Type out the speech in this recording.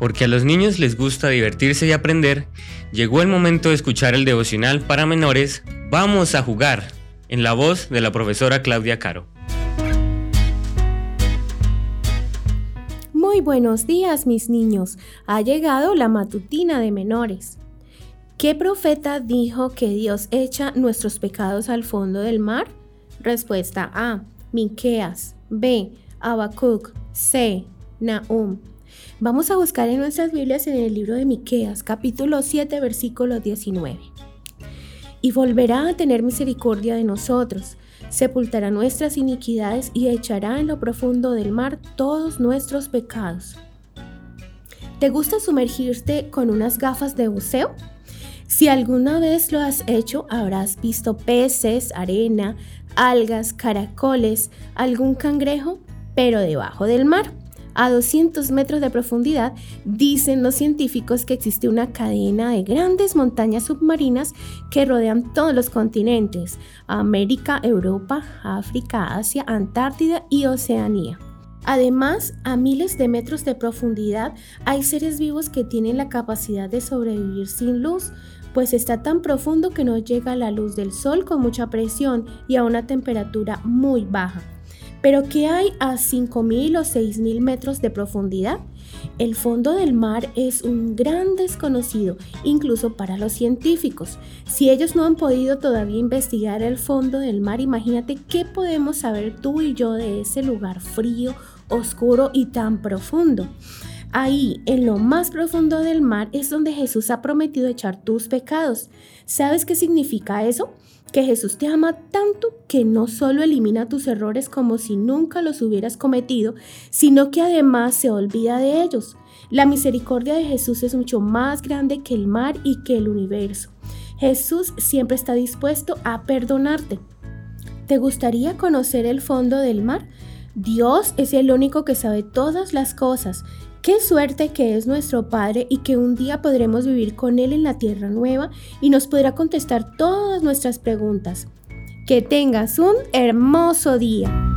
porque a los niños les gusta divertirse y aprender, llegó el momento de escuchar el devocional para menores Vamos a jugar, en la voz de la profesora Claudia Caro. Muy buenos días mis niños, ha llegado la matutina de menores. ¿Qué profeta dijo que Dios echa nuestros pecados al fondo del mar? Respuesta A. Miqueas. B. Habacuc. C. Nahum. Vamos a buscar en nuestras Biblias en el libro de Miqueas, capítulo 7, versículo 19. Y volverá a tener misericordia de nosotros, sepultará nuestras iniquidades y echará en lo profundo del mar todos nuestros pecados. ¿Te gusta sumergirte con unas gafas de buceo? Si alguna vez lo has hecho, habrás visto peces, arena, algas, caracoles, algún cangrejo, pero debajo del mar. A 200 metros de profundidad, dicen los científicos que existe una cadena de grandes montañas submarinas que rodean todos los continentes, América, Europa, África, Asia, Antártida y Oceanía. Además, a miles de metros de profundidad hay seres vivos que tienen la capacidad de sobrevivir sin luz, pues está tan profundo que no llega la luz del sol con mucha presión y a una temperatura muy baja. Pero ¿qué hay a 5.000 o 6.000 metros de profundidad? El fondo del mar es un gran desconocido, incluso para los científicos. Si ellos no han podido todavía investigar el fondo del mar, imagínate qué podemos saber tú y yo de ese lugar frío, oscuro y tan profundo. Ahí, en lo más profundo del mar, es donde Jesús ha prometido echar tus pecados. ¿Sabes qué significa eso? Que Jesús te ama tanto que no solo elimina tus errores como si nunca los hubieras cometido, sino que además se olvida de ellos. La misericordia de Jesús es mucho más grande que el mar y que el universo. Jesús siempre está dispuesto a perdonarte. ¿Te gustaría conocer el fondo del mar? Dios es el único que sabe todas las cosas Qué suerte que es nuestro Padre y que un día podremos vivir con Él en la tierra nueva y nos podrá contestar todas nuestras preguntas. Que tengas un hermoso día.